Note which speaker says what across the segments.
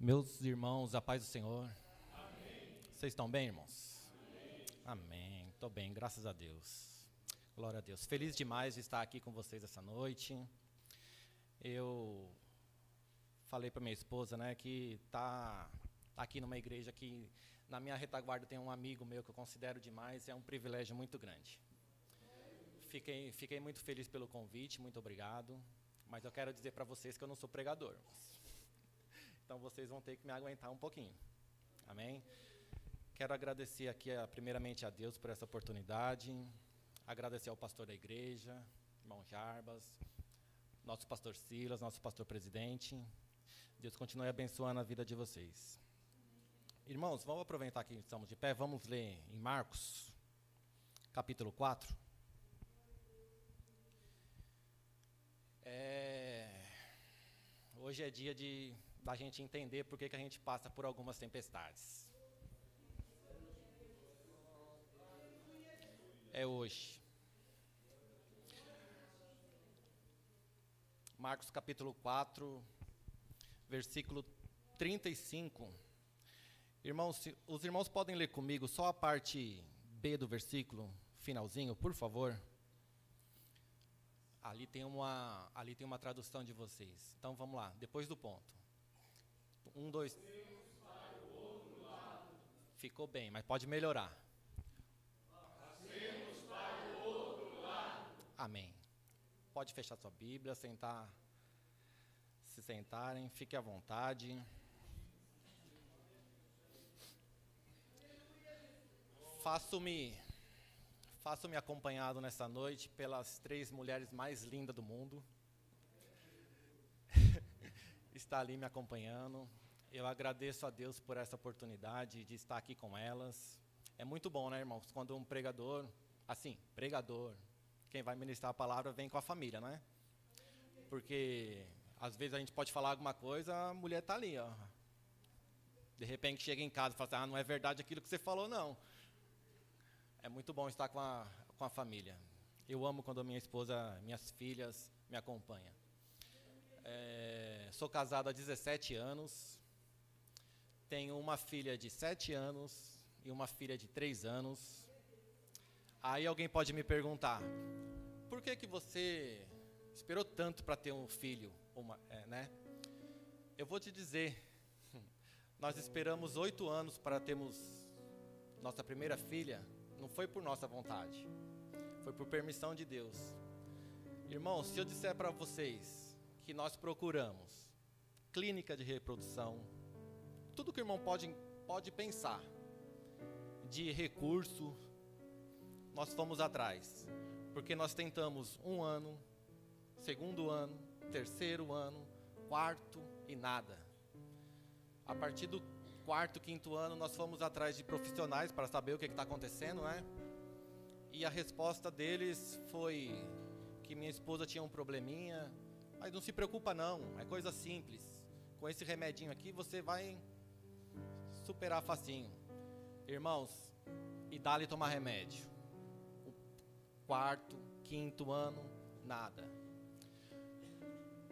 Speaker 1: Meus irmãos, a paz do Senhor. Amém. Vocês estão bem, irmãos? Amém. Estou bem, graças a Deus. Glória a Deus. Feliz demais de estar aqui com vocês essa noite. Eu falei para minha esposa, né, que tá, tá aqui numa igreja que na minha retaguarda tem um amigo meu que eu considero demais, é um privilégio muito grande. Fiquei, fiquei muito feliz pelo convite, muito obrigado. Mas eu quero dizer para vocês que eu não sou pregador. Então vocês vão ter que me aguentar um pouquinho. Amém? Quero agradecer aqui, primeiramente, a Deus por essa oportunidade. Agradecer ao pastor da igreja, irmão Jarbas, nosso pastor Silas, nosso pastor presidente. Deus continue abençoando a vida de vocês. Irmãos, vamos aproveitar que estamos de pé, vamos ler em Marcos, capítulo 4. É, hoje é dia de da gente entender por que, que a gente passa por algumas tempestades. É hoje. Marcos capítulo 4, versículo 35. Irmãos, os irmãos podem ler comigo só a parte B do versículo, finalzinho, por favor. Ali tem uma, ali tem uma tradução de vocês. Então vamos lá, depois do ponto. Um, dois. Ficou bem, mas pode melhorar. Amém. Pode fechar sua Bíblia, sentar, se sentarem, fique à vontade. Faço-me faço-me acompanhado nessa noite pelas três mulheres mais lindas do mundo. Está ali me acompanhando. Eu agradeço a Deus por essa oportunidade de estar aqui com elas. É muito bom, né, irmãos, quando um pregador, assim, pregador, quem vai ministrar a palavra vem com a família, né? Porque às vezes a gente pode falar alguma coisa, a mulher está ali, ó. De repente chega em casa e fala assim, ah, não é verdade aquilo que você falou, não. É muito bom estar com a, com a família. Eu amo quando a minha esposa, minhas filhas me acompanham. É, sou casado há 17 anos, tenho uma filha de 7 anos e uma filha de 3 anos. Aí alguém pode me perguntar, por que que você esperou tanto para ter um filho? Uma, é, né? Eu vou te dizer, nós esperamos oito anos para termos nossa primeira filha. Não foi por nossa vontade, foi por permissão de Deus. Irmãos, se eu disser para vocês que nós procuramos clínica de reprodução, tudo que o irmão pode, pode pensar de recurso, nós fomos atrás. Porque nós tentamos um ano, segundo ano, terceiro ano, quarto e nada. A partir do quarto, quinto ano, nós fomos atrás de profissionais para saber o que está acontecendo, né? E a resposta deles foi que minha esposa tinha um probleminha, mas não se preocupa não, é coisa simples. Com esse remedinho aqui você vai superar facinho. Irmãos, e dá-lhe tomar remédio. O quarto, quinto ano, nada.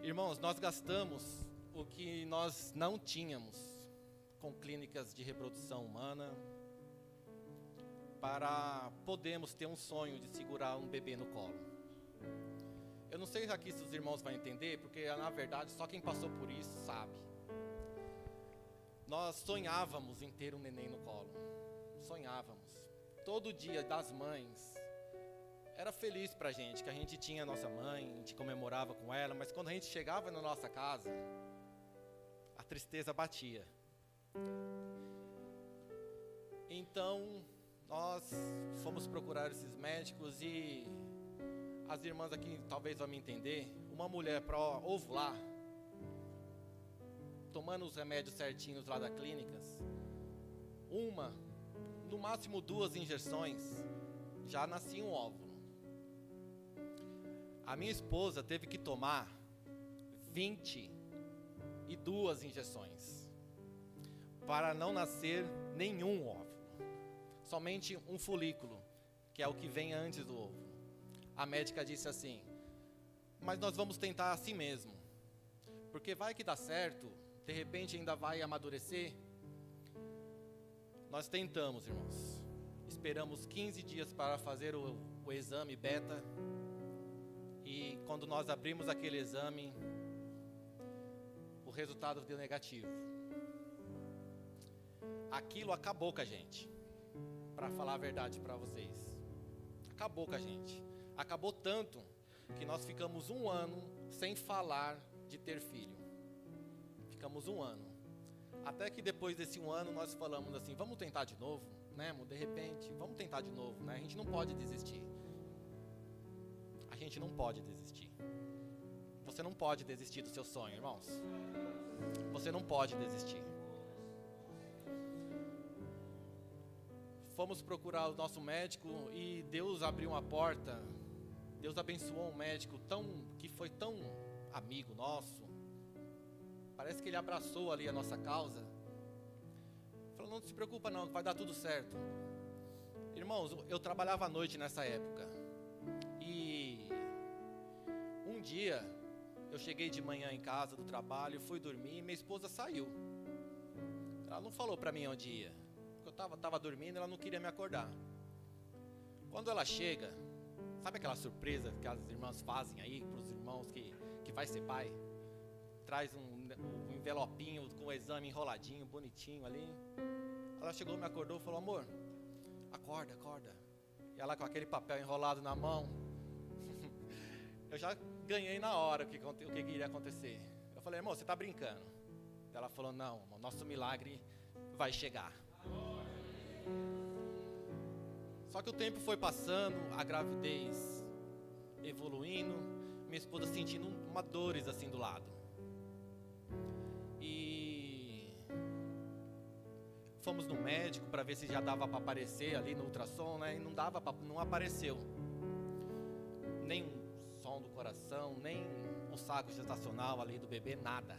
Speaker 1: Irmãos, nós gastamos o que nós não tínhamos com clínicas de reprodução humana para podermos ter um sonho de segurar um bebê no colo. Eu não sei aqui se os irmãos vão entender, porque na verdade só quem passou por isso sabe. Nós sonhávamos em ter um neném no colo. Sonhávamos. Todo dia das mães. Era feliz pra gente que a gente tinha a nossa mãe, a gente comemorava com ela, mas quando a gente chegava na nossa casa, a tristeza batia. Então, nós fomos procurar esses médicos e as irmãs aqui talvez vão me entender. Uma mulher para ovular tomando os remédios certinhos lá da clínicas, uma, no máximo duas injeções, já nascia um óvulo. A minha esposa teve que tomar 22 injeções para não nascer nenhum óvulo, somente um folículo, que é o que vem antes do óvulo. A médica disse assim: Mas nós vamos tentar assim mesmo, porque vai que dá certo de repente ainda vai amadurecer. Nós tentamos, irmãos. Esperamos 15 dias para fazer o, o exame beta. E quando nós abrimos aquele exame, o resultado deu negativo. Aquilo acabou com a gente. Para falar a verdade para vocês. Acabou com a gente. Acabou tanto que nós ficamos um ano sem falar de ter filho. Ficamos um ano. Até que depois desse um ano nós falamos assim, vamos tentar de novo, né? De repente, vamos tentar de novo, né? A gente não pode desistir. A gente não pode desistir. Você não pode desistir do seu sonho, irmãos. Você não pode desistir. Fomos procurar o nosso médico e Deus abriu uma porta. Deus abençoou um médico tão que foi tão amigo nosso. Parece que ele abraçou ali a nossa causa. Falou: "Não se preocupa não, vai dar tudo certo". Irmãos, eu trabalhava à noite nessa época. E um dia eu cheguei de manhã em casa do trabalho, fui dormir e minha esposa saiu. Ela não falou para mim onde ia. Eu estava tava dormindo, ela não queria me acordar. Quando ela chega, sabe aquela surpresa que as irmãs fazem aí para os irmãos que, que vai ser pai? Traz um, envelopinho com o exame enroladinho, bonitinho ali. Ela chegou, me acordou e falou: Amor, acorda, acorda. E ela com aquele papel enrolado na mão. eu já ganhei na hora o que, o que iria acontecer. Eu falei, irmão, você está brincando. Ela falou, não, nosso milagre vai chegar. Só que o tempo foi passando, a gravidez evoluindo, minha esposa sentindo uma dores assim do lado. Fomos no médico para ver se já dava para aparecer ali no ultrassom, né? E não dava, não apareceu. Nem o som do coração, nem o saco gestacional ali do bebê, nada.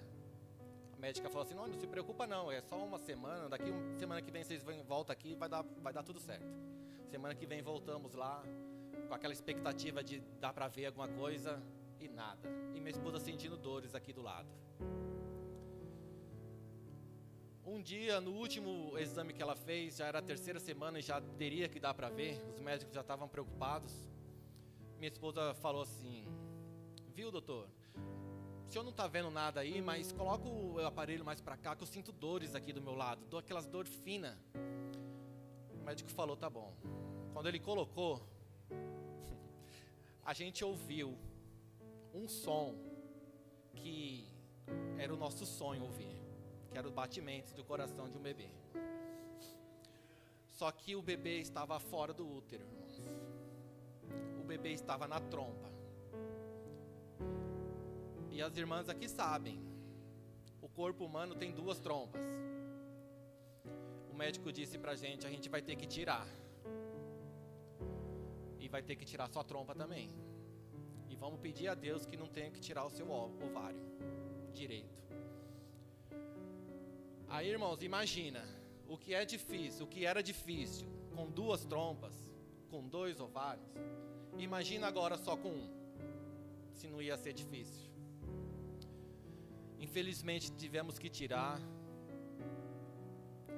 Speaker 1: A médica falou assim: não, não se preocupa não, é só uma semana. Daqui uma semana que vem vocês vêm, volta aqui, vai dar, vai dar tudo certo. Semana que vem voltamos lá com aquela expectativa de dar para ver alguma coisa e nada. E minha esposa sentindo dores aqui do lado. Um dia, no último exame que ela fez, já era a terceira semana e já teria que dar para ver. Os médicos já estavam preocupados. Minha esposa falou assim: Viu, doutor? O senhor não está vendo nada aí, mas coloca o aparelho mais para cá que eu sinto dores aqui do meu lado, dou aquelas dores finas. O médico falou: Tá bom. Quando ele colocou, a gente ouviu um som que era o nosso sonho ouvir, que era os batimentos do coração de um bebê. Só que o bebê estava fora do útero, irmãos. O bebê estava na trompa. E as irmãs aqui sabem, o corpo humano tem duas trompas. O médico disse pra gente, a gente vai ter que tirar. E vai ter que tirar sua trompa também. E vamos pedir a Deus que não tenha que tirar o seu ovário direito. Aí, irmãos, imagina o que é difícil, o que era difícil com duas trompas, com dois ovários. Imagina agora só com um. Se não ia ser difícil. Infelizmente tivemos que tirar.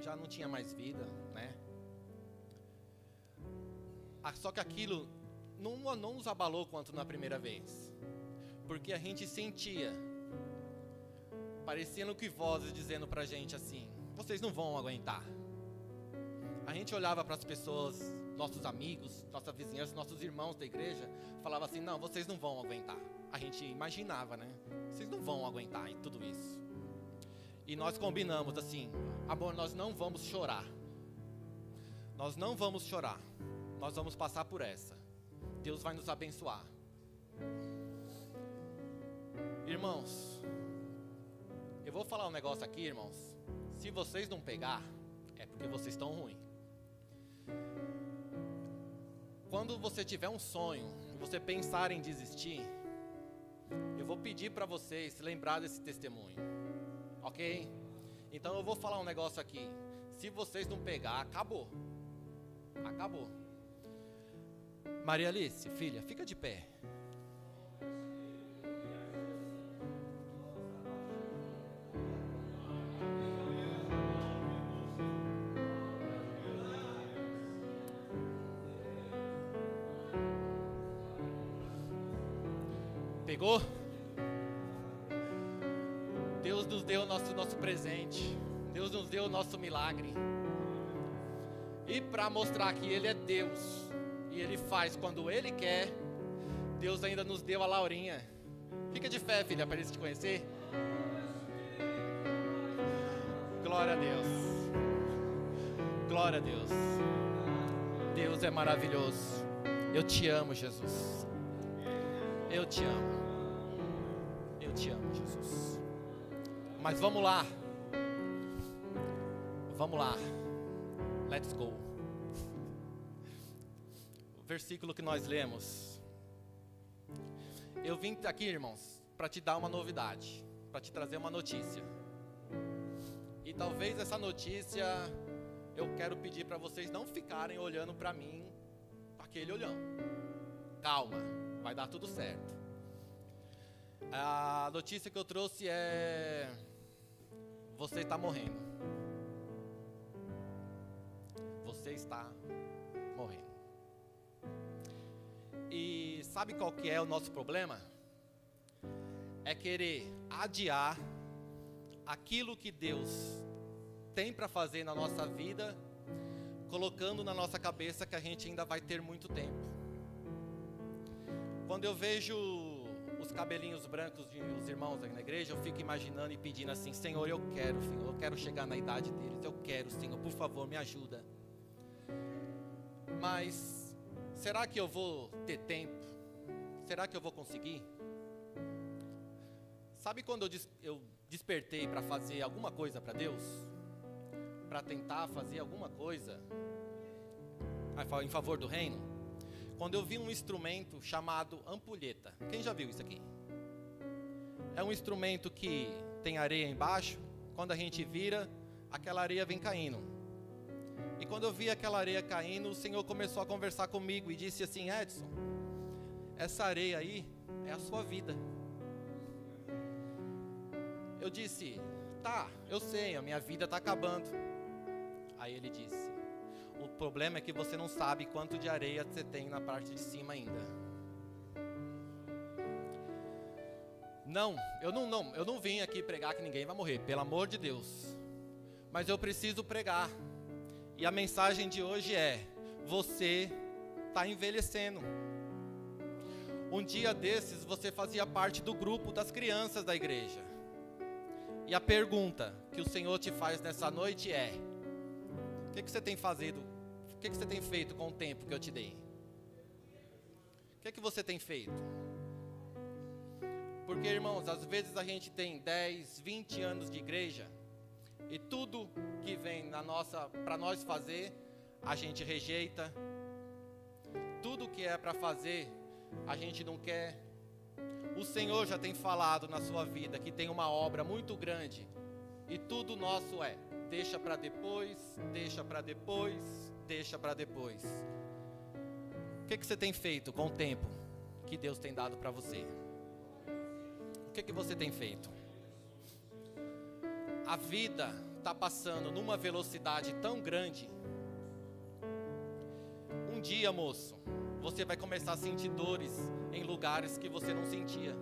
Speaker 1: Já não tinha mais vida, né? Ah, só que aquilo não, não nos abalou quanto na primeira vez. Porque a gente sentia. Parecendo que vozes dizendo pra gente assim: vocês não vão aguentar. A gente olhava para as pessoas, nossos amigos, nossa vizinhança, nossos irmãos da igreja, falava assim: não, vocês não vão aguentar. A gente imaginava, né? Vocês não vão aguentar tudo isso. E nós combinamos assim: amor, nós não vamos chorar. Nós não vamos chorar. Nós vamos passar por essa. Deus vai nos abençoar. Irmãos, eu vou falar um negócio aqui, irmãos. Se vocês não pegar, é porque vocês estão ruins. Quando você tiver um sonho você pensar em desistir, eu vou pedir para vocês lembrar desse testemunho. Ok? Então eu vou falar um negócio aqui. Se vocês não pegar, acabou. Acabou. Maria Alice, filha, fica de pé. Pegou? Deus nos deu o nosso, nosso presente. Deus nos deu o nosso milagre. E para mostrar que Ele é Deus e Ele faz quando Ele quer, Deus ainda nos deu a Laurinha. Fica de fé, filha, para eles te conhecer. Glória a Deus. Glória a Deus. Deus é maravilhoso. Eu te amo, Jesus. Eu te amo. Te amo, Jesus. Mas vamos lá. Vamos lá. Let's go. O versículo que nós lemos. Eu vim aqui, irmãos, para te dar uma novidade, para te trazer uma notícia. E talvez essa notícia eu quero pedir para vocês não ficarem olhando para mim, aquele olhão. Calma, vai dar tudo certo. A notícia que eu trouxe é: você está morrendo. Você está morrendo. E sabe qual que é o nosso problema? É querer adiar aquilo que Deus tem para fazer na nossa vida, colocando na nossa cabeça que a gente ainda vai ter muito tempo. Quando eu vejo os cabelinhos brancos dos irmãos aqui na igreja, eu fico imaginando e pedindo assim: Senhor, eu quero, Senhor, eu quero chegar na idade deles, eu quero, Senhor, por favor, me ajuda. Mas será que eu vou ter tempo? Será que eu vou conseguir? Sabe quando eu, des eu despertei para fazer alguma coisa para Deus? Para tentar fazer alguma coisa em favor do reino? Quando eu vi um instrumento chamado ampulheta. Quem já viu isso aqui? É um instrumento que tem areia embaixo. Quando a gente vira, aquela areia vem caindo. E quando eu vi aquela areia caindo, o Senhor começou a conversar comigo e disse assim: Edson, essa areia aí é a sua vida. Eu disse: Tá, eu sei, a minha vida está acabando. Aí ele disse: O problema é que você não sabe quanto de areia você tem na parte de cima ainda. Não, eu não, não, eu não vim aqui pregar que ninguém vai morrer, pelo amor de Deus. Mas eu preciso pregar. E a mensagem de hoje é: você está envelhecendo. Um dia desses você fazia parte do grupo das crianças da igreja. E a pergunta que o Senhor te faz nessa noite é: o que, que você tem feito? O que, que você tem feito com o tempo que eu te dei? O que, que você tem feito? Porque, irmãos, às vezes a gente tem 10, 20 anos de igreja e tudo que vem na nossa para nós fazer, a gente rejeita. Tudo que é para fazer, a gente não quer. O Senhor já tem falado na sua vida que tem uma obra muito grande e tudo nosso é deixa para depois, deixa para depois, deixa para depois. O que, que você tem feito com o tempo que Deus tem dado para você? O que, que você tem feito? A vida está passando numa velocidade tão grande. Um dia, moço, você vai começar a sentir dores em lugares que você não sentia.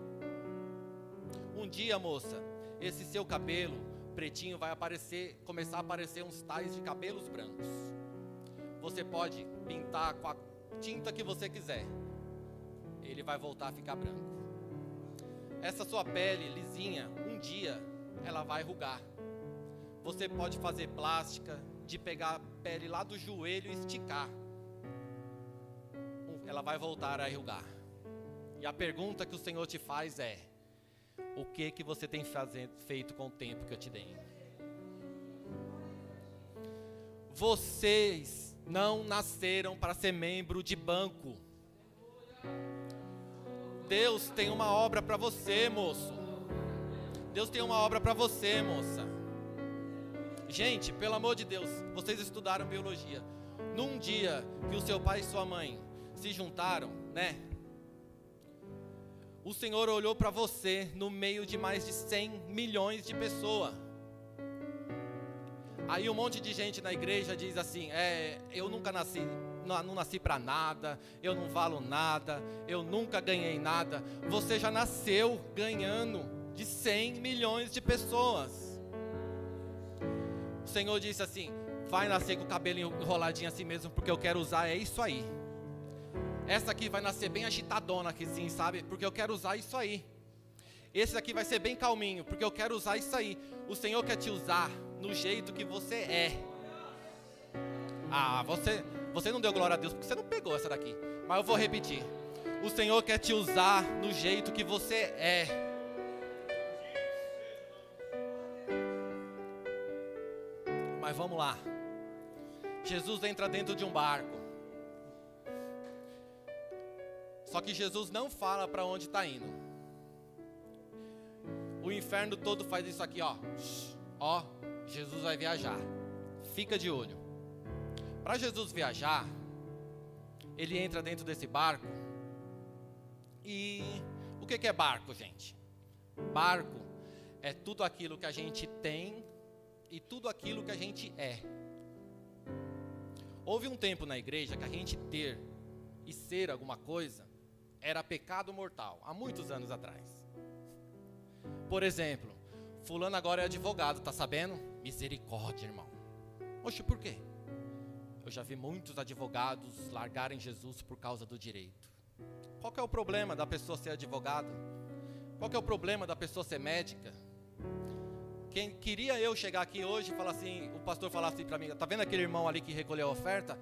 Speaker 1: Um dia, moça, esse seu cabelo pretinho vai aparecer, começar a aparecer uns tais de cabelos brancos. Você pode pintar com a tinta que você quiser. Ele vai voltar a ficar branco. Essa sua pele lisinha, um dia ela vai rugar. Você pode fazer plástica, de pegar a pele lá do joelho e esticar. Ela vai voltar a enrugar. E a pergunta que o Senhor te faz é: o que que você tem feito com o tempo que eu te dei? Vocês não nasceram para ser membro de banco. Deus tem uma obra para você, moço. Deus tem uma obra para você, moça. Gente, pelo amor de Deus, vocês estudaram biologia. Num dia que o seu pai e sua mãe se juntaram, né? o Senhor olhou para você no meio de mais de 100 milhões de pessoas. Aí um monte de gente na igreja diz assim: é, eu nunca nasci, não nasci para nada, eu não valo nada, eu nunca ganhei nada. Você já nasceu ganhando de 100 milhões de pessoas. O Senhor disse assim: vai nascer com o cabelo enroladinho assim mesmo, porque eu quero usar, é isso aí. Essa aqui vai nascer bem agitadona aqui, sim, sabe? Porque eu quero usar isso aí. Esse aqui vai ser bem calminho, porque eu quero usar isso aí. O Senhor quer te usar no jeito que você é. Ah, você, você não deu glória a Deus porque você não pegou essa daqui. Mas eu vou repetir. O Senhor quer te usar no jeito que você é. Mas vamos lá. Jesus entra dentro de um barco. Só que Jesus não fala para onde está indo. O inferno todo faz isso aqui, ó. Ó, Jesus vai viajar. Fica de olho. Para Jesus viajar, ele entra dentro desse barco. E o que é barco, gente? Barco é tudo aquilo que a gente tem e tudo aquilo que a gente é. Houve um tempo na igreja que a gente ter e ser alguma coisa era pecado mortal, há muitos anos atrás. Por exemplo, fulano agora é advogado, tá sabendo? Misericórdia, irmão. Oxe, por quê? Eu já vi muitos advogados largarem Jesus por causa do direito. Qual é o problema da pessoa ser advogada? Qual é o problema da pessoa ser médica? Quem queria eu chegar aqui hoje e falar assim, o pastor falar assim para mim, tá vendo aquele irmão ali que recolheu a oferta?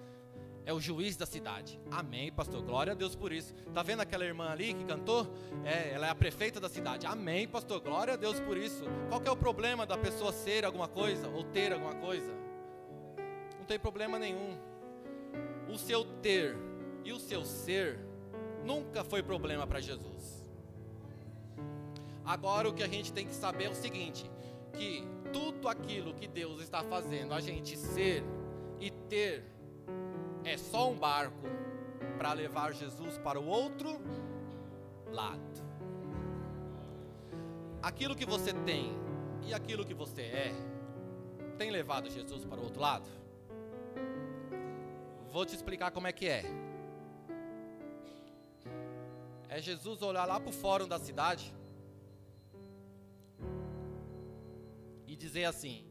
Speaker 1: É o juiz da cidade. Amém, pastor. Glória a Deus por isso. Tá vendo aquela irmã ali que cantou? É, ela é a prefeita da cidade. Amém, pastor. Glória a Deus por isso. Qual é o problema da pessoa ser alguma coisa ou ter alguma coisa? Não tem problema nenhum. O seu ter e o seu ser nunca foi problema para Jesus. Agora o que a gente tem que saber é o seguinte: que tudo aquilo que Deus está fazendo a gente ser e ter é só um barco para levar Jesus para o outro lado. Aquilo que você tem e aquilo que você é tem levado Jesus para o outro lado? Vou te explicar como é que é. É Jesus olhar lá para o fórum da cidade e dizer assim: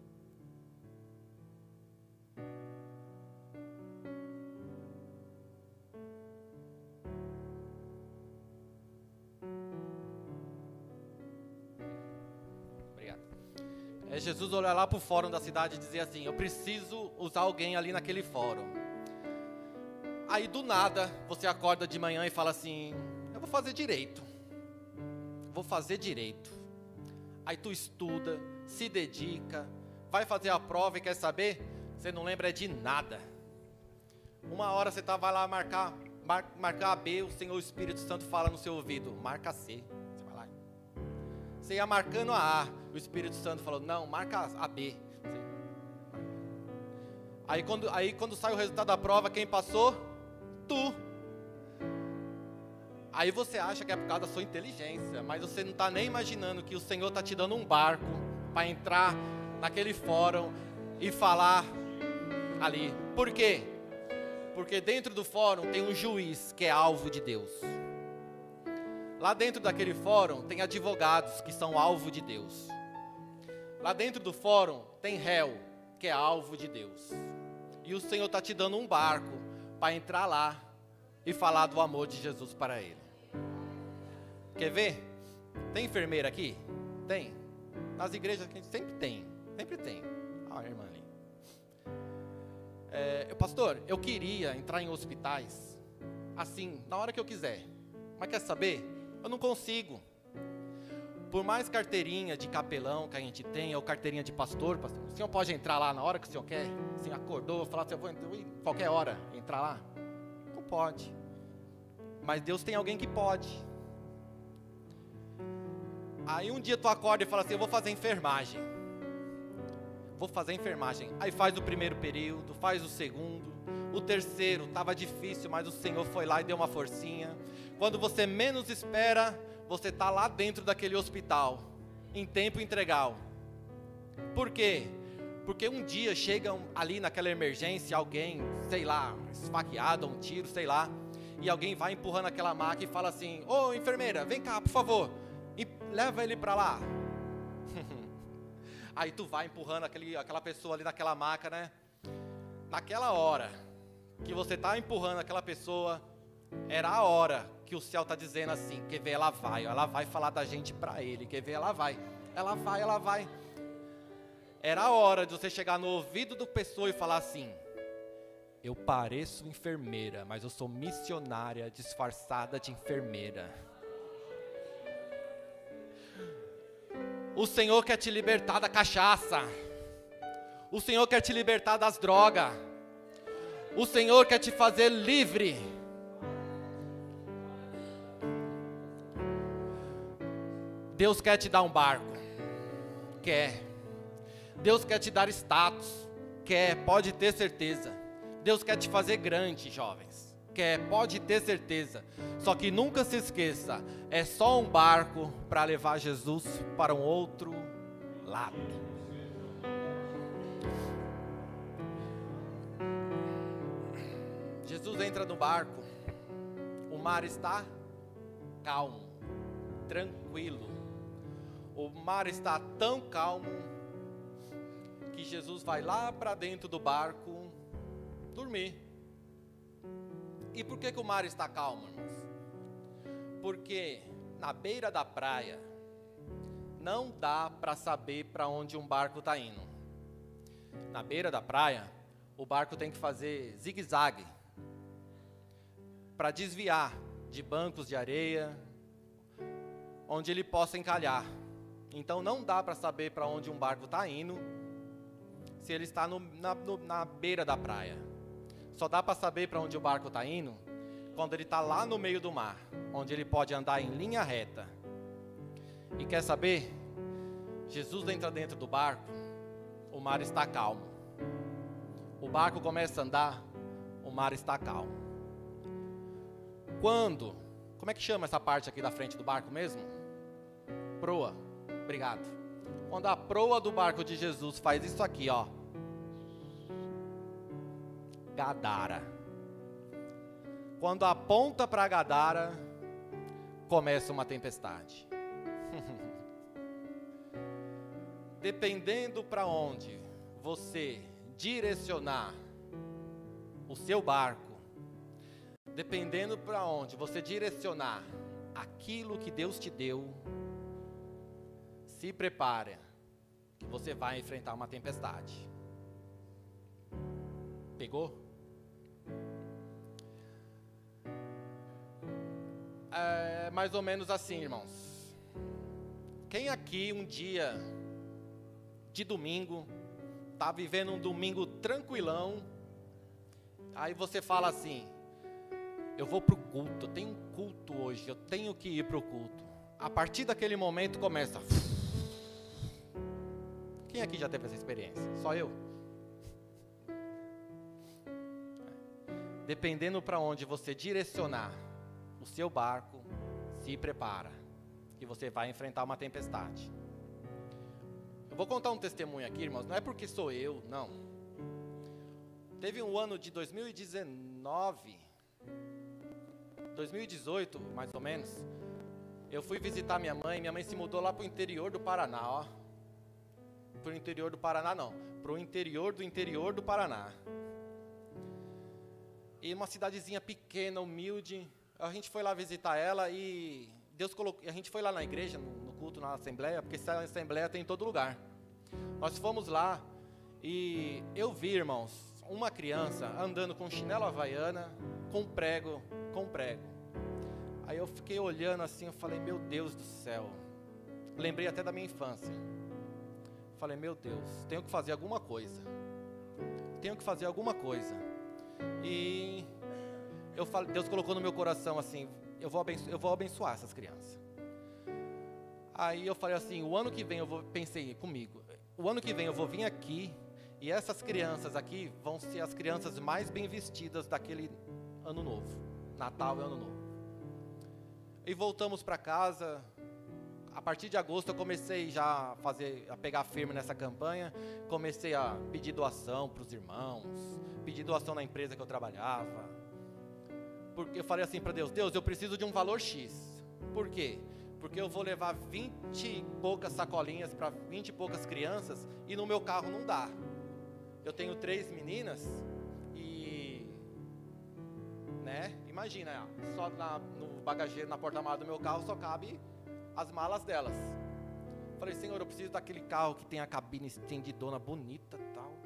Speaker 1: Jesus olhar lá para o fórum da cidade e dizer assim: Eu preciso usar alguém ali naquele fórum. Aí do nada você acorda de manhã e fala assim: Eu vou fazer direito. Vou fazer direito. Aí tu estuda, se dedica, vai fazer a prova e quer saber? Você não lembra de nada. Uma hora você tá, vai lá marcar, mar, marcar a B, o Senhor Espírito Santo fala no seu ouvido, marca C. Você ia marcando a A, o Espírito Santo falou, não, marca a B. Aí quando, aí quando sai o resultado da prova, quem passou? Tu. Aí você acha que é por causa da sua inteligência, mas você não está nem imaginando que o Senhor está te dando um barco para entrar naquele fórum e falar ali. Por quê? Porque dentro do fórum tem um juiz que é alvo de Deus. Lá dentro daquele fórum tem advogados que são alvo de Deus. Lá dentro do fórum tem réu que é alvo de Deus. E o Senhor está te dando um barco para entrar lá e falar do amor de Jesus para ele. Quer ver? Tem enfermeira aqui? Tem. Nas igrejas que sempre tem, sempre tem. Ah, a irmã ali. É, pastor, eu queria entrar em hospitais assim, na hora que eu quiser. Mas quer saber? Eu não consigo. Por mais carteirinha de capelão que a gente tenha, ou carteirinha de pastor, pastor, o senhor pode entrar lá na hora que o senhor quer? Assim, acordou, falar assim, eu vou qualquer hora entrar lá? Não pode. Mas Deus tem alguém que pode. Aí um dia tu acorda e fala assim: Eu vou fazer enfermagem. Vou fazer enfermagem. Aí faz o primeiro período, faz o segundo, o terceiro, estava difícil, mas o Senhor foi lá e deu uma forcinha. Quando você menos espera, você está lá dentro daquele hospital, em tempo integral. Por quê? Porque um dia chega ali naquela emergência alguém, sei lá, esfaqueado, um tiro, sei lá, e alguém vai empurrando aquela maca e fala assim: Ô oh, enfermeira, vem cá, por favor, e leva ele para lá. Aí tu vai empurrando aquele, aquela pessoa ali naquela maca, né? Naquela hora que você está empurrando aquela pessoa, era a hora que o céu está dizendo assim: quer ver, ela vai, ela vai falar da gente para ele, quer ver, ela vai, ela vai, ela vai. Era a hora de você chegar no ouvido do pessoa e falar assim: eu pareço enfermeira, mas eu sou missionária disfarçada de enfermeira. O Senhor quer te libertar da cachaça. O Senhor quer te libertar das drogas. O Senhor quer te fazer livre. Deus quer te dar um barco. Quer. Deus quer te dar status. Quer, pode ter certeza. Deus quer te fazer grande, jovens. Quer, pode ter certeza. Só que nunca se esqueça, é só um barco para levar Jesus para um outro lado. Jesus entra no barco, o mar está calmo, tranquilo. O mar está tão calmo que Jesus vai lá para dentro do barco dormir. E por que, que o mar está calmo, irmãos? Porque na beira da praia não dá para saber para onde um barco está indo. Na beira da praia, o barco tem que fazer zigue-zague para desviar de bancos de areia, onde ele possa encalhar. Então não dá para saber para onde um barco está indo se ele está no, na, no, na beira da praia. Só dá para saber para onde o barco está indo quando ele está lá no meio do mar, onde ele pode andar em linha reta. E quer saber? Jesus entra dentro do barco, o mar está calmo. O barco começa a andar, o mar está calmo. Quando? Como é que chama essa parte aqui da frente do barco mesmo? Proa. Obrigado. Quando a proa do barco de Jesus faz isso aqui, ó Gadara. Quando aponta para Gadara, começa uma tempestade. Dependendo para onde você direcionar o seu barco, dependendo para onde você direcionar aquilo que Deus te deu, se prepare, que você vai enfrentar uma tempestade. Pegou? é mais ou menos assim, irmãos. Quem aqui um dia de domingo tá vivendo um domingo tranquilão, aí você fala assim: eu vou pro culto, eu tenho um culto hoje, eu tenho que ir pro culto. A partir daquele momento começa. Quem aqui já teve essa experiência? Só eu. Dependendo para onde você direcionar o seu barco se prepara, que você vai enfrentar uma tempestade. Eu vou contar um testemunho aqui, irmãos, não é porque sou eu, não. Teve um ano de 2019, 2018, mais ou menos. Eu fui visitar minha mãe, minha mãe se mudou lá para o interior do Paraná, ó. Para o interior do Paraná, não. Para o interior do interior do Paraná. E uma cidadezinha pequena, humilde, a gente foi lá visitar ela e Deus colocou, a gente foi lá na igreja, no, culto, na assembleia, porque essa assembleia tem em todo lugar. Nós fomos lá e eu vi, irmãos, uma criança andando com chinelo havaiana, com prego, com prego. Aí eu fiquei olhando assim, eu falei, meu Deus do céu. Lembrei até da minha infância. Falei, meu Deus, tenho que fazer alguma coisa. Tenho que fazer alguma coisa. E eu falo, Deus colocou no meu coração assim, eu vou, eu vou abençoar essas crianças. Aí eu falei assim, o ano que vem eu vou, pensei comigo, o ano que vem eu vou vir aqui e essas crianças aqui vão ser as crianças mais bem vestidas daquele ano novo, Natal e Ano Novo. E voltamos para casa, a partir de agosto eu comecei já a fazer, a pegar firme nessa campanha, comecei a pedir doação para os irmãos, pedir doação na empresa que eu trabalhava. Porque eu falei assim para Deus, Deus, eu preciso de um valor X. Por quê? Porque eu vou levar 20 e poucas sacolinhas para 20 e poucas crianças e no meu carro não dá. Eu tenho três meninas e né? Imagina, só na, no bagageiro, na porta-malas do meu carro só cabe as malas delas. Falei, Senhor, eu preciso daquele carro que tem a cabine estendidona bonita tal.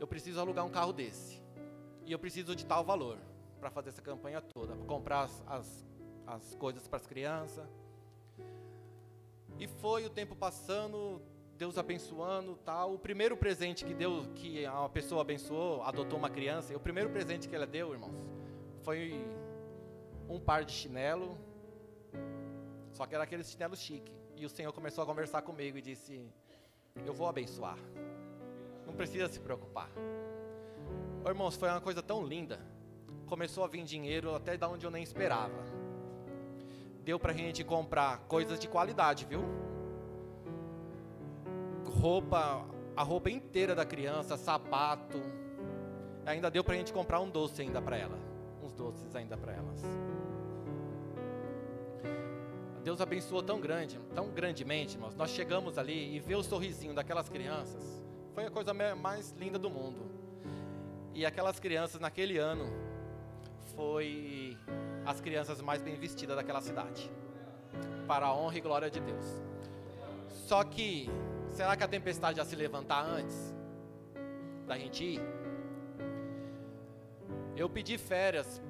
Speaker 1: Eu preciso alugar um carro desse. E eu preciso de tal valor para fazer essa campanha toda, para comprar as, as, as coisas para as crianças. E foi o tempo passando, Deus abençoando, tal. O primeiro presente que deu, que a pessoa abençoou, adotou uma criança, e o primeiro presente que ela deu, irmãos, foi um par de chinelo só que era aquele chinelo chique. E o Senhor começou a conversar comigo e disse: Eu vou abençoar. Não precisa se preocupar. Irmãos, foi uma coisa tão linda. Começou a vir dinheiro até da onde eu nem esperava. Deu pra gente comprar coisas de qualidade, viu? Roupa, a roupa inteira da criança, sapato. Ainda deu pra gente comprar um doce ainda para ela. Uns doces ainda para elas. Deus abençoou tão grande, tão grandemente, irmãos. Nós chegamos ali e ver o sorrisinho daquelas crianças foi a coisa mais linda do mundo. E aquelas crianças naquele ano foi as crianças mais bem vestidas daquela cidade. Para a honra e glória de Deus. Só que será que a tempestade ia se levantar antes da gente ir? Eu pedi férias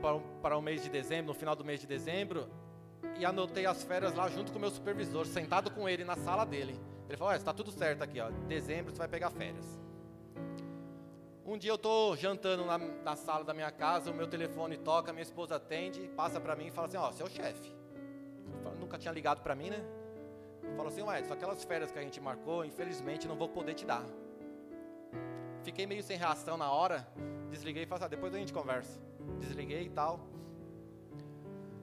Speaker 1: para, para o mês de dezembro, no final do mês de dezembro, e anotei as férias lá junto com o meu supervisor, sentado com ele na sala dele. Ele falou: está tudo certo aqui, ó. Dezembro você vai pegar férias. Um dia eu estou jantando na, na, sala da minha casa, o meu telefone toca, minha esposa atende, passa para mim e fala assim: ó, seu chefe. Nunca tinha ligado para mim, né? Falou assim: ué, só aquelas férias que a gente marcou, infelizmente não vou poder te dar. Fiquei meio sem reação na hora, desliguei e falei: ah, depois a gente conversa. Desliguei e tal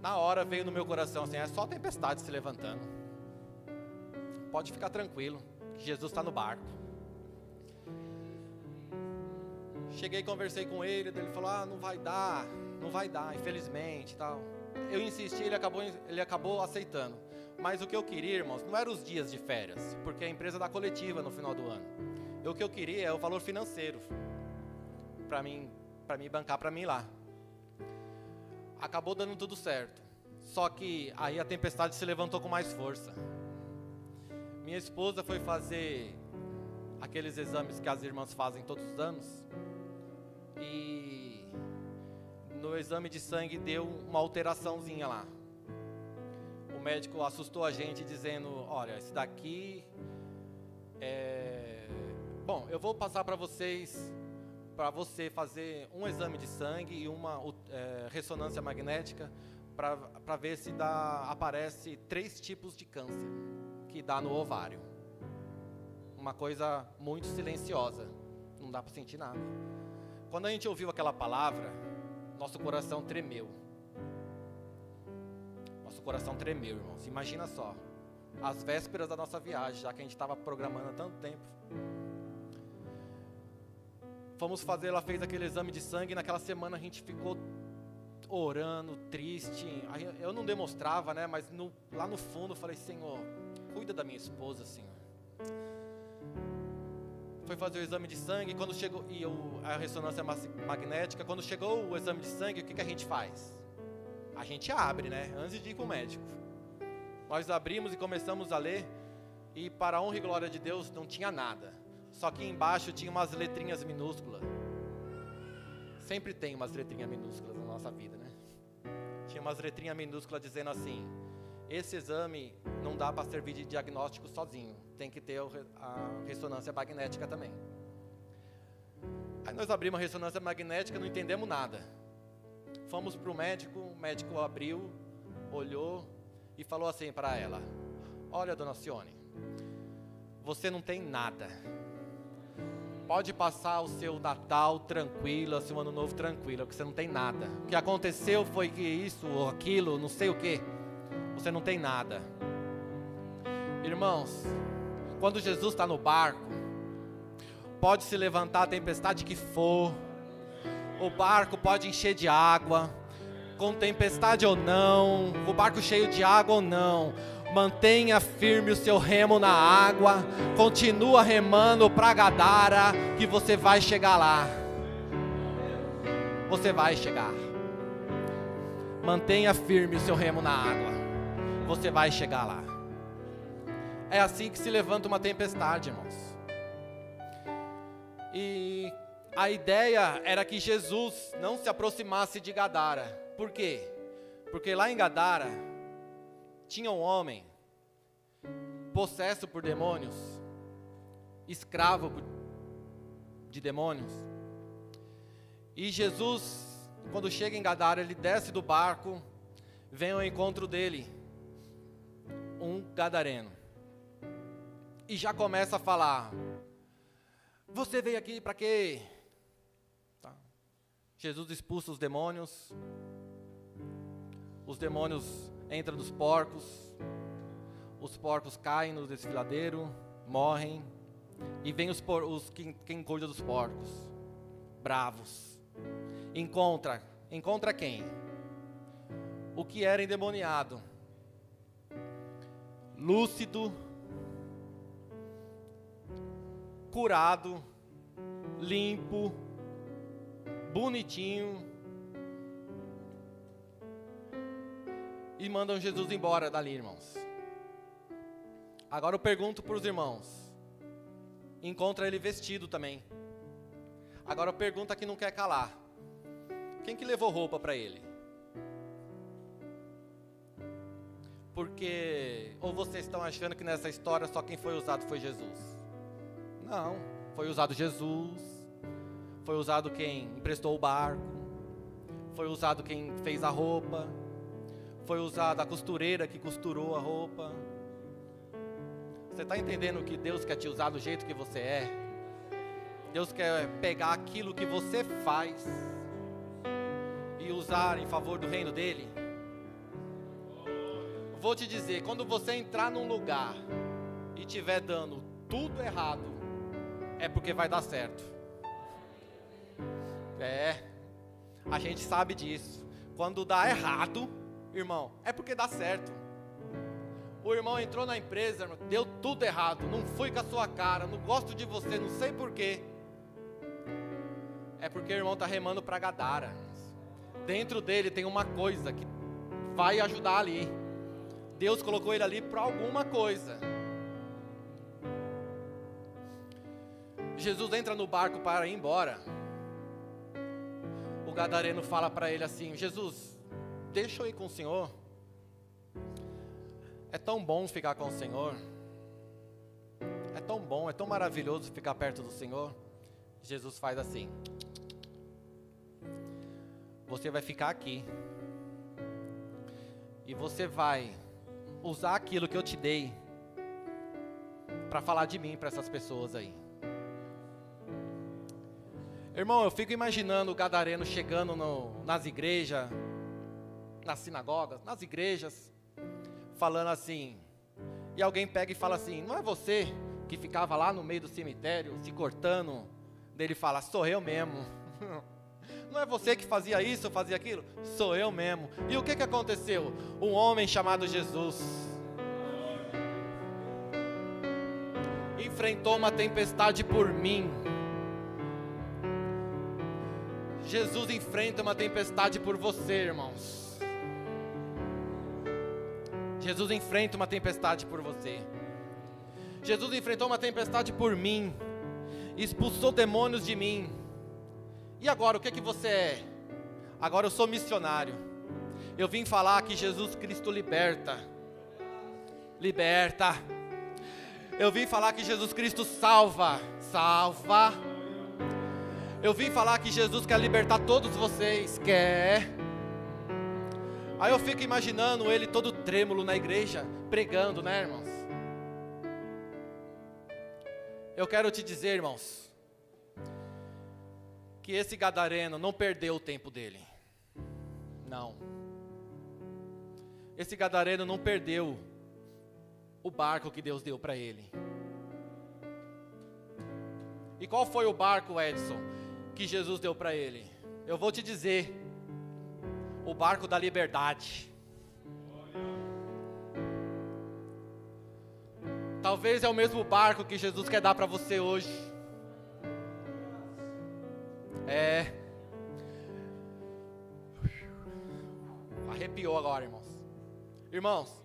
Speaker 1: na hora veio no meu coração assim: é só tempestade se levantando. Pode ficar tranquilo, que Jesus está no barco. Cheguei conversei com ele, ele falou: ah, não vai dar, não vai dar, infelizmente, tal. Eu insisti, ele acabou, ele acabou aceitando. Mas o que eu queria, irmãos, não eram os dias de férias, porque a empresa dá coletiva no final do ano. E o que eu queria é o valor financeiro para mim, para mim bancar para mim lá acabou dando tudo certo. Só que aí a tempestade se levantou com mais força. Minha esposa foi fazer aqueles exames que as irmãs fazem todos os anos. E no exame de sangue deu uma alteraçãozinha lá. Médico assustou a gente dizendo: Olha, esse daqui é. Bom, eu vou passar para vocês para você fazer um exame de sangue e uma é, ressonância magnética para ver se dá, aparece três tipos de câncer que dá no ovário. Uma coisa muito silenciosa, não dá para sentir nada. Quando a gente ouviu aquela palavra, nosso coração tremeu. Coração tremeu, irmãos. Imagina só, as vésperas da nossa viagem, já que a gente estava programando há tanto tempo. Fomos fazer, ela fez aquele exame de sangue, e naquela semana a gente ficou orando, triste. Eu não demonstrava, né? Mas no, lá no fundo eu falei, Senhor, cuida da minha esposa, Senhor. Foi fazer o exame de sangue, quando chegou, e a ressonância magnética, quando chegou o exame de sangue, o que, que a gente faz? A gente abre, né? Antes de ir com o médico. Nós abrimos e começamos a ler, e para a honra e glória de Deus, não tinha nada só que embaixo tinha umas letrinhas minúsculas. Sempre tem umas letrinhas minúsculas na nossa vida, né? Tinha umas letrinhas minúsculas dizendo assim: esse exame não dá para servir de diagnóstico sozinho, tem que ter a ressonância magnética também. Aí nós abrimos a ressonância magnética, não entendemos nada. Fomos para o médico, o médico abriu, olhou e falou assim para ela: Olha, dona Cione, você não tem nada Pode passar o seu Natal tranquilo, o seu Ano Novo tranquilo, porque você não tem nada. O que aconteceu foi que isso ou aquilo, não sei o que. você não tem nada. Irmãos, quando Jesus está no barco, pode se levantar a tempestade que for, o barco pode encher de água, com tempestade ou não, o barco cheio de água ou não, mantenha firme o seu remo na água, continua remando para Gadara, que você vai chegar lá. Você vai chegar. Mantenha firme o seu remo na água, você vai chegar lá. É assim que se levanta uma tempestade, irmãos. E a ideia era que Jesus não se aproximasse de Gadara. Por quê? Porque lá em Gadara tinha um homem possesso por demônios, escravo de demônios. E Jesus, quando chega em Gadara, ele desce do barco, vem ao encontro dele, um gadareno. E já começa a falar: Você veio aqui para quê? Jesus expulsa os demônios, os demônios entram nos porcos, os porcos caem no desfiladeiro, morrem, e vem os, por, os quem, quem cuida dos porcos, bravos. Encontra, encontra quem? O que era endemoniado, lúcido, curado, limpo, bonitinho. E mandam Jesus embora dali, irmãos. Agora eu pergunto para os irmãos. Encontra ele vestido também. Agora eu pergunto que não quer calar. Quem que levou roupa para ele? Porque ou vocês estão achando que nessa história só quem foi usado foi Jesus? Não, foi usado Jesus, foi usado quem emprestou o barco, foi usado quem fez a roupa, foi usada a costureira que costurou a roupa. Você está entendendo que Deus quer te usar do jeito que você é? Deus quer pegar aquilo que você faz e usar em favor do reino dele? Vou te dizer, quando você entrar num lugar e tiver dando tudo errado, é porque vai dar certo. É, a gente sabe disso. Quando dá errado, irmão, é porque dá certo. O irmão entrou na empresa, irmão, deu tudo errado, não fui com a sua cara, não gosto de você, não sei porquê. É porque o irmão está remando para Gadara. Dentro dele tem uma coisa que vai ajudar ali. Deus colocou ele ali para alguma coisa. Jesus entra no barco para ir embora gadareno fala para ele assim: Jesus, deixa eu ir com o Senhor. É tão bom ficar com o Senhor. É tão bom, é tão maravilhoso ficar perto do Senhor. Jesus faz assim: Você vai ficar aqui. E você vai usar aquilo que eu te dei para falar de mim para essas pessoas aí. Irmão, eu fico imaginando o gadareno chegando no, nas igrejas, nas sinagogas, nas igrejas, falando assim. E alguém pega e fala assim: Não é você que ficava lá no meio do cemitério se cortando? Dele fala: Sou eu mesmo. Não é você que fazia isso, fazia aquilo? Sou eu mesmo. E o que, que aconteceu? Um homem chamado Jesus enfrentou uma tempestade por mim Jesus enfrenta uma tempestade por você, irmãos. Jesus enfrenta uma tempestade por você. Jesus enfrentou uma tempestade por mim, expulsou demônios de mim. E agora, o que é que você é? Agora eu sou missionário. Eu vim falar que Jesus Cristo liberta. Liberta. Eu vim falar que Jesus Cristo salva. Salva eu vim falar que Jesus quer libertar todos vocês. Quer. Aí eu fico imaginando ele todo trêmulo na igreja, pregando, né, irmãos? Eu quero te dizer, irmãos, que esse gadareno não perdeu o tempo dele. Não. esse gadareno não perdeu o barco que Deus deu para ele. E qual foi o barco, Edson, que Jesus deu para ele? Eu vou te dizer: o barco da liberdade. Talvez é o mesmo barco que Jesus quer dar para você hoje. É. Arrepiou agora, irmãos. Irmãos,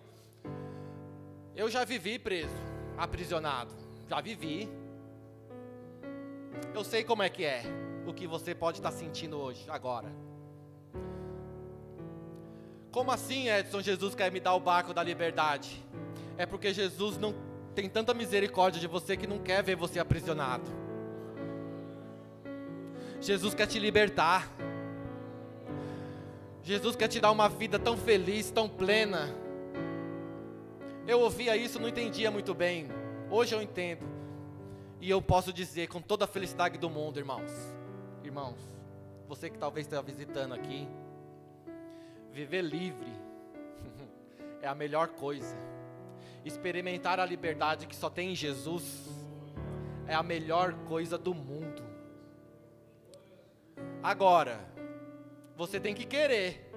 Speaker 1: eu já vivi preso, aprisionado. Já vivi. Eu sei como é que é. O que você pode estar sentindo hoje, agora. Como assim, Edson? Jesus quer me dar o barco da liberdade? É porque Jesus não tem tanta misericórdia de você que não quer ver você aprisionado. Jesus quer te libertar. Jesus quer te dar uma vida tão feliz, tão plena. Eu ouvia isso, não entendia muito bem. Hoje eu entendo. E eu posso dizer com toda a felicidade do mundo, irmãos. Irmãos, você que talvez esteja visitando aqui, viver livre é a melhor coisa. Experimentar a liberdade que só tem em Jesus é a melhor coisa do mundo. Agora, você tem que querer.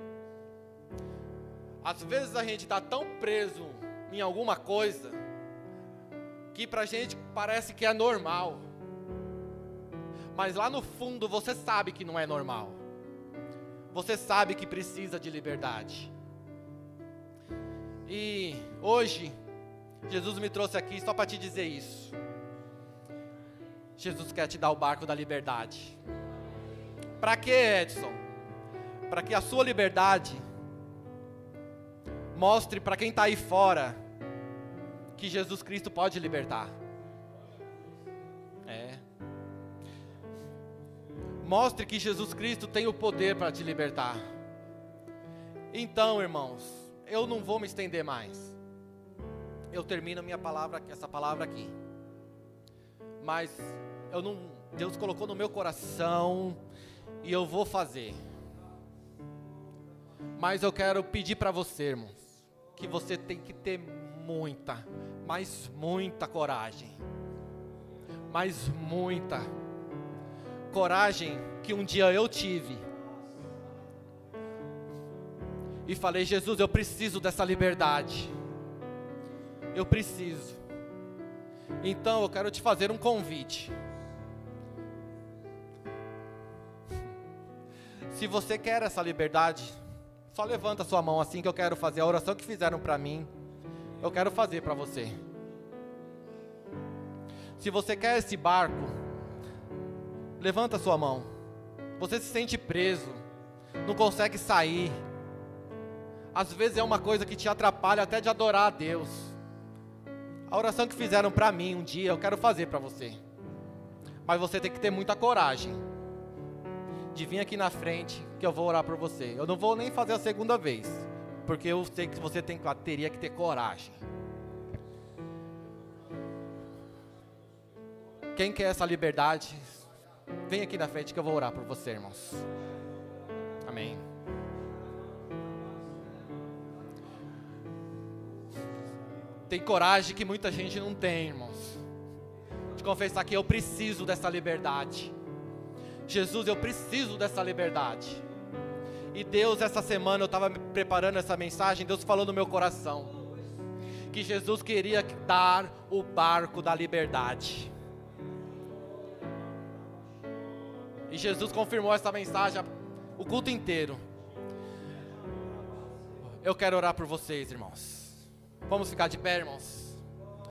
Speaker 1: Às vezes a gente está tão preso em alguma coisa que pra gente parece que é normal. Mas lá no fundo você sabe que não é normal. Você sabe que precisa de liberdade. E hoje Jesus me trouxe aqui só para te dizer isso. Jesus quer te dar o barco da liberdade. Para quê, Edson? Para que a sua liberdade mostre para quem está aí fora que Jesus Cristo pode libertar. Mostre que Jesus Cristo tem o poder para te libertar. Então, irmãos, eu não vou me estender mais. Eu termino minha palavra, essa palavra aqui. Mas eu não, Deus colocou no meu coração e eu vou fazer. Mas eu quero pedir para você, irmãos, que você tem que ter muita, mas muita coragem. Mas muita coragem que um dia eu tive. E falei: Jesus, eu preciso dessa liberdade. Eu preciso. Então eu quero te fazer um convite. Se você quer essa liberdade, só levanta sua mão assim que eu quero fazer a oração que fizeram para mim eu quero fazer para você. Se você quer esse barco, levanta sua mão. Você se sente preso, não consegue sair. Às vezes é uma coisa que te atrapalha até de adorar a Deus. A oração que fizeram para mim um dia, eu quero fazer para você. Mas você tem que ter muita coragem de vir aqui na frente que eu vou orar por você. Eu não vou nem fazer a segunda vez. Porque eu sei que você tem, teria que ter coragem. Quem quer essa liberdade, vem aqui na frente que eu vou orar por você, irmãos. Amém. Tem coragem que muita gente não tem, irmãos. De confessar que eu preciso dessa liberdade. Jesus, eu preciso dessa liberdade. E Deus, essa semana eu estava preparando essa mensagem, Deus falou no meu coração que Jesus queria dar o barco da liberdade. E Jesus confirmou essa mensagem o culto inteiro. Eu quero orar por vocês, irmãos. Vamos ficar de pé, irmãos.